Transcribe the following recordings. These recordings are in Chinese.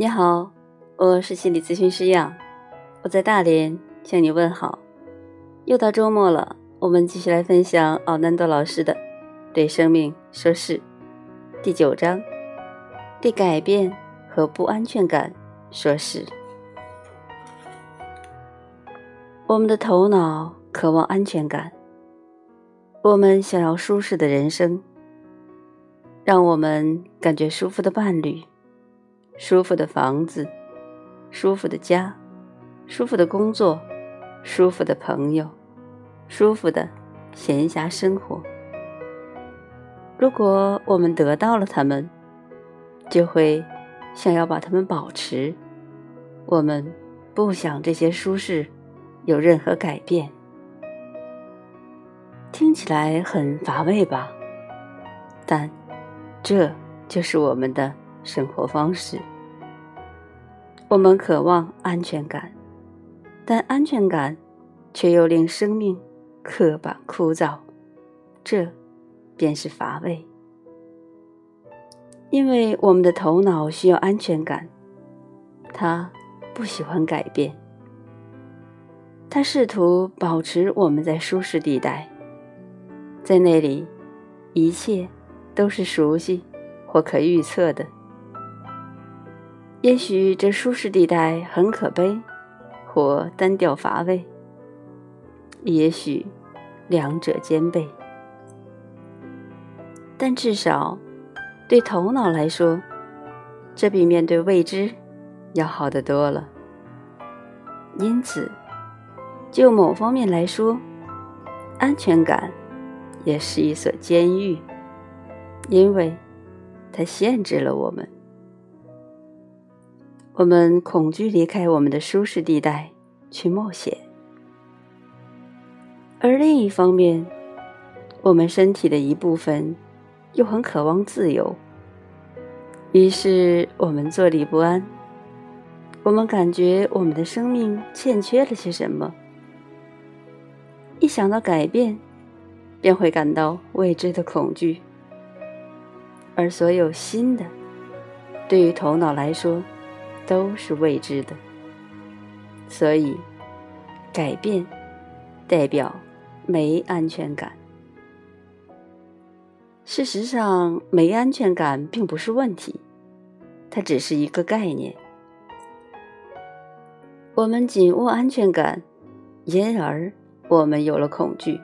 你好，我是心理咨询师杨，我在大连向你问好。又到周末了，我们继续来分享奥南多老师的《对生命说是》第九章：对改变和不安全感说是。我们的头脑渴望安全感，我们想要舒适的人生，让我们感觉舒服的伴侣。舒服的房子，舒服的家，舒服的工作，舒服的朋友，舒服的闲暇生活。如果我们得到了他们，就会想要把他们保持。我们不想这些舒适有任何改变。听起来很乏味吧？但这就是我们的。生活方式，我们渴望安全感，但安全感却又令生命刻板枯燥，这便是乏味。因为我们的头脑需要安全感，它不喜欢改变，它试图保持我们在舒适地带，在那里，一切都是熟悉或可预测的。也许这舒适地带很可悲，或单调乏味；也许两者兼备。但至少对头脑来说，这比面对未知要好得多了。因此，就某方面来说，安全感也是一所监狱，因为它限制了我们。我们恐惧离开我们的舒适地带去冒险，而另一方面，我们身体的一部分又很渴望自由。于是我们坐立不安，我们感觉我们的生命欠缺了些什么。一想到改变，便会感到未知的恐惧，而所有新的，对于头脑来说。都是未知的，所以改变代表没安全感。事实上，没安全感并不是问题，它只是一个概念。我们紧握安全感，因而我们有了恐惧。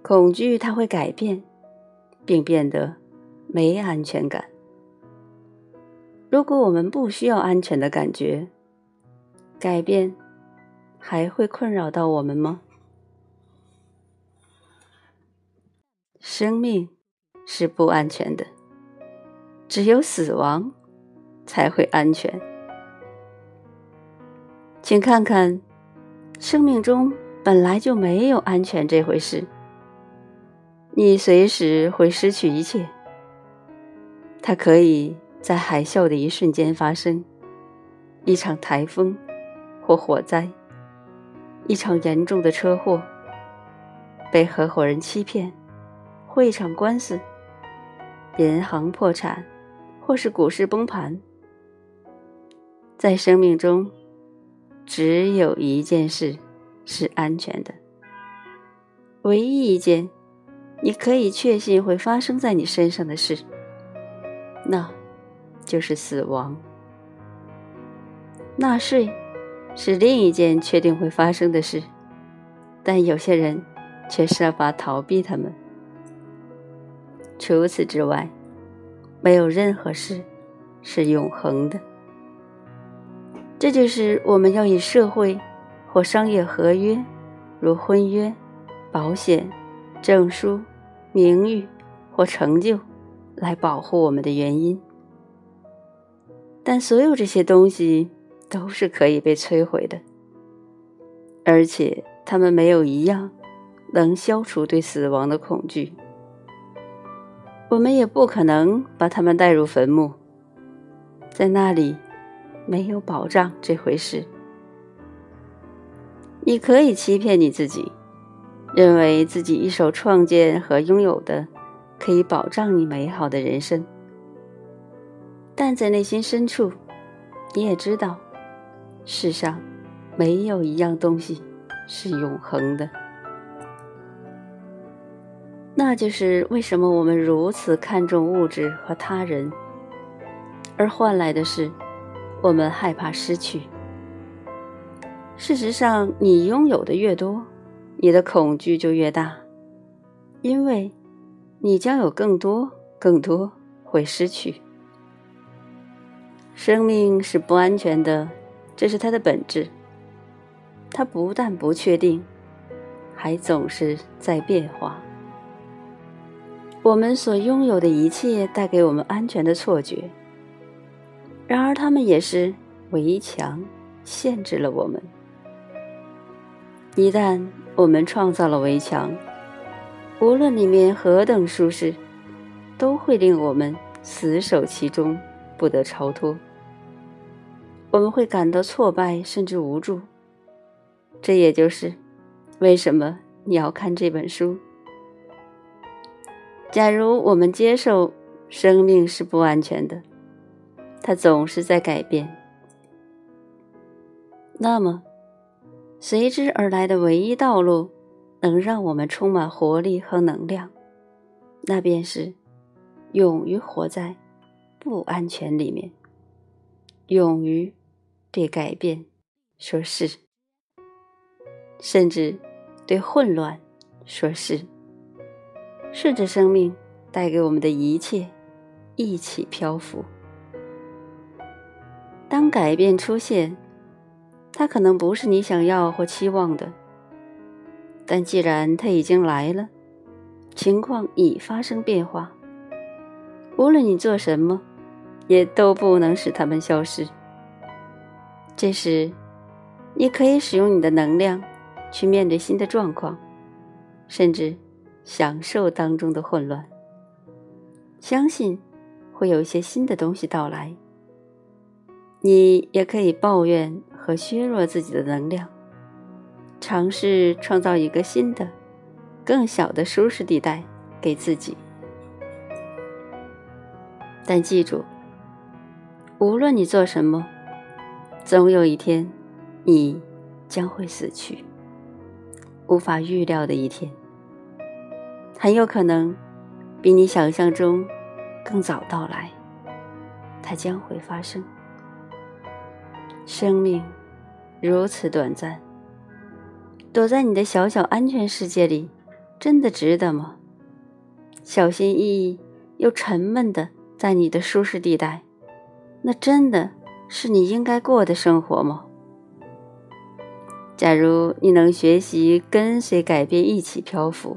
恐惧它会改变，并变得没安全感。如果我们不需要安全的感觉，改变还会困扰到我们吗？生命是不安全的，只有死亡才会安全。请看看，生命中本来就没有安全这回事。你随时会失去一切，它可以。在海啸的一瞬间发生，一场台风或火灾，一场严重的车祸，被合伙人欺骗，或一场官司，银行破产，或是股市崩盘。在生命中，只有一件事是安全的，唯一一件你可以确信会发生在你身上的事，那。就是死亡。纳税是另一件确定会发生的事，但有些人却设法逃避他们。除此之外，没有任何事是永恒的。这就是我们要以社会或商业合约，如婚约、保险、证书、名誉或成就，来保护我们的原因。但所有这些东西都是可以被摧毁的，而且他们没有一样能消除对死亡的恐惧。我们也不可能把他们带入坟墓，在那里没有保障这回事。你可以欺骗你自己，认为自己一手创建和拥有的可以保障你美好的人生。但在内心深处，你也知道，世上没有一样东西是永恒的。那就是为什么我们如此看重物质和他人，而换来的是，我们害怕失去。事实上，你拥有的越多，你的恐惧就越大，因为，你将有更多、更多会失去。生命是不安全的，这是它的本质。它不但不确定，还总是在变化。我们所拥有的一切带给我们安全的错觉，然而它们也是围墙，限制了我们。一旦我们创造了围墙，无论里面何等舒适，都会令我们死守其中，不得超脱。我们会感到挫败，甚至无助。这也就是为什么你要看这本书。假如我们接受生命是不安全的，它总是在改变，那么随之而来的唯一道路，能让我们充满活力和能量，那便是勇于活在不安全里面，勇于。对改变说是，甚至对混乱说是，顺着生命带给我们的一切一起漂浮。当改变出现，它可能不是你想要或期望的，但既然它已经来了，情况已发生变化，无论你做什么，也都不能使它们消失。这时，你可以使用你的能量去面对新的状况，甚至享受当中的混乱。相信会有一些新的东西到来。你也可以抱怨和削弱自己的能量，尝试创造一个新的、更小的舒适地带给自己。但记住，无论你做什么。总有一天，你将会死去。无法预料的一天，很有可能比你想象中更早到来。它将会发生。生命如此短暂，躲在你的小小安全世界里，真的值得吗？小心翼翼又沉闷的在你的舒适地带，那真的？是你应该过的生活吗？假如你能学习跟随改变一起漂浮，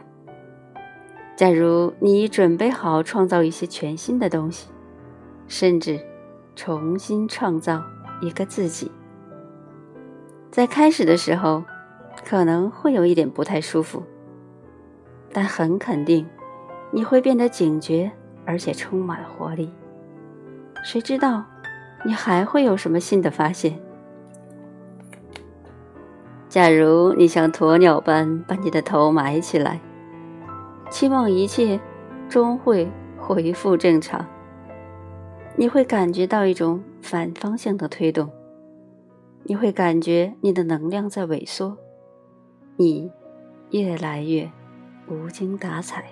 假如你准备好创造一些全新的东西，甚至重新创造一个自己，在开始的时候可能会有一点不太舒服，但很肯定你会变得警觉而且充满活力。谁知道？你还会有什么新的发现？假如你像鸵鸟般把你的头埋起来，期望一切终会恢复正常，你会感觉到一种反方向的推动，你会感觉你的能量在萎缩，你越来越无精打采。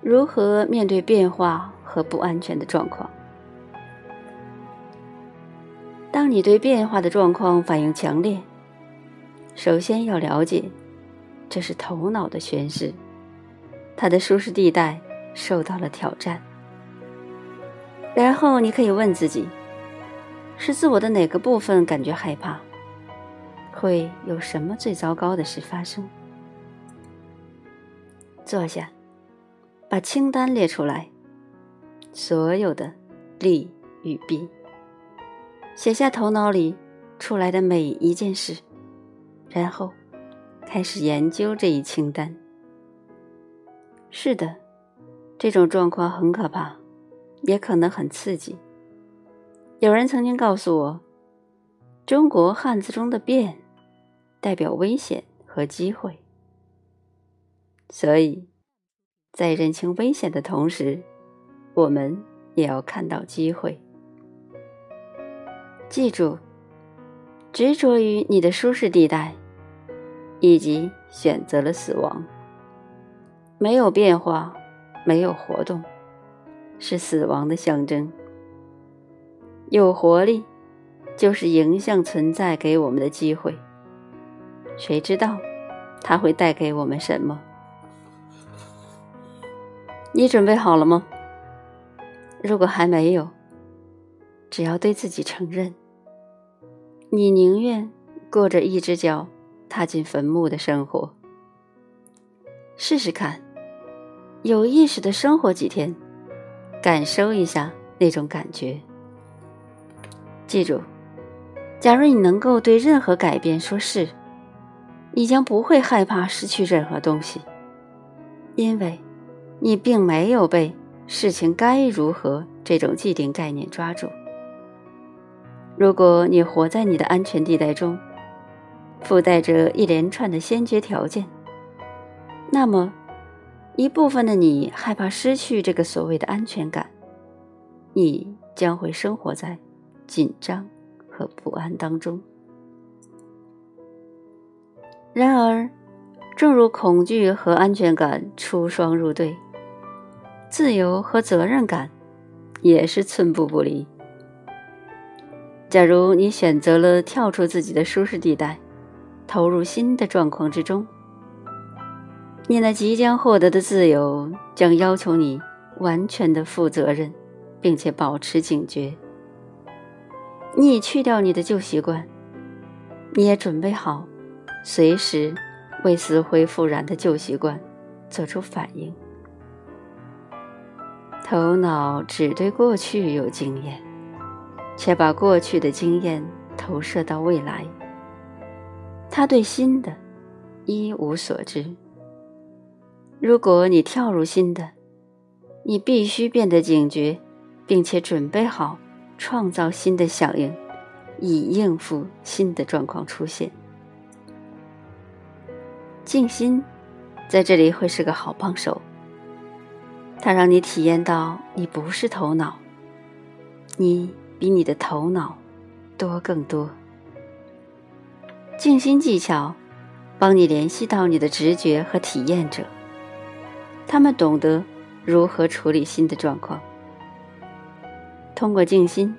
如何面对变化？和不安全的状况。当你对变化的状况反应强烈，首先要了解，这是头脑的宣示，它的舒适地带受到了挑战。然后你可以问自己：是自我的哪个部分感觉害怕？会有什么最糟糕的事发生？坐下，把清单列出来。所有的利与弊，写下头脑里出来的每一件事，然后开始研究这一清单。是的，这种状况很可怕，也可能很刺激。有人曾经告诉我，中国汉字中的“变”代表危险和机会，所以在认清危险的同时。我们也要看到机会。记住，执着于你的舒适地带，以及选择了死亡。没有变化，没有活动，是死亡的象征。有活力，就是影响存在给我们的机会。谁知道，它会带给我们什么？你准备好了吗？如果还没有，只要对自己承认，你宁愿过着一只脚踏进坟墓的生活，试试看，有意识的生活几天，感受一下那种感觉。记住，假如你能够对任何改变说是，你将不会害怕失去任何东西，因为。你并没有被事情该如何这种既定概念抓住。如果你活在你的安全地带中，附带着一连串的先决条件，那么一部分的你害怕失去这个所谓的安全感，你将会生活在紧张和不安当中。然而，正如恐惧和安全感出双入对。自由和责任感也是寸步不离。假如你选择了跳出自己的舒适地带，投入新的状况之中，你那即将获得的自由将要求你完全的负责任，并且保持警觉。你已去掉你的旧习惯，你也准备好随时为死灰复燃的旧习惯做出反应。头脑只对过去有经验，却把过去的经验投射到未来。他对新的一无所知。如果你跳入新的，你必须变得警觉，并且准备好创造新的响应，以应付新的状况出现。静心在这里会是个好帮手。它让你体验到，你不是头脑，你比你的头脑多更多。静心技巧帮你联系到你的直觉和体验者，他们懂得如何处理新的状况。通过静心，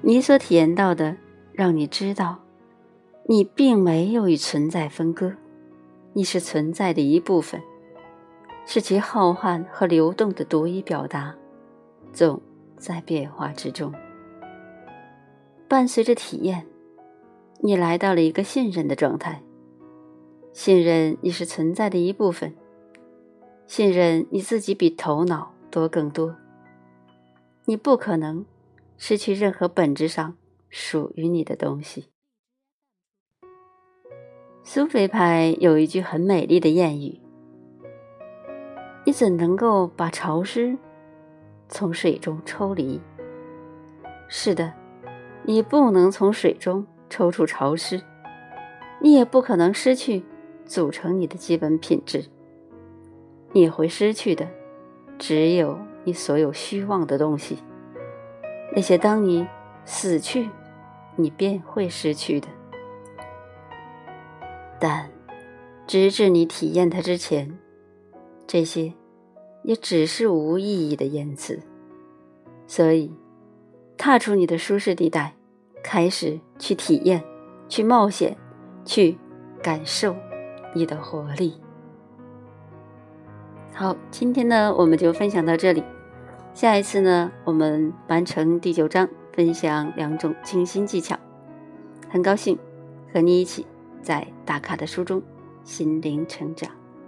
你所体验到的，让你知道，你并没有与存在分割，你是存在的一部分。是其浩瀚和流动的独一表达，总在变化之中。伴随着体验，你来到了一个信任的状态，信任你是存在的一部分，信任你自己比头脑多更多。你不可能失去任何本质上属于你的东西。苏菲派有一句很美丽的谚语。你怎能够把潮湿从水中抽离？是的，你不能从水中抽出潮湿，你也不可能失去组成你的基本品质。你会失去的，只有你所有虚妄的东西，那些当你死去，你便会失去的。但，直至你体验它之前。这些也只是无意义的言辞，所以，踏出你的舒适地带，开始去体验、去冒险、去感受你的活力。好，今天呢，我们就分享到这里。下一次呢，我们完成第九章，分享两种静心技巧。很高兴和你一起在大咖的书中心灵成长。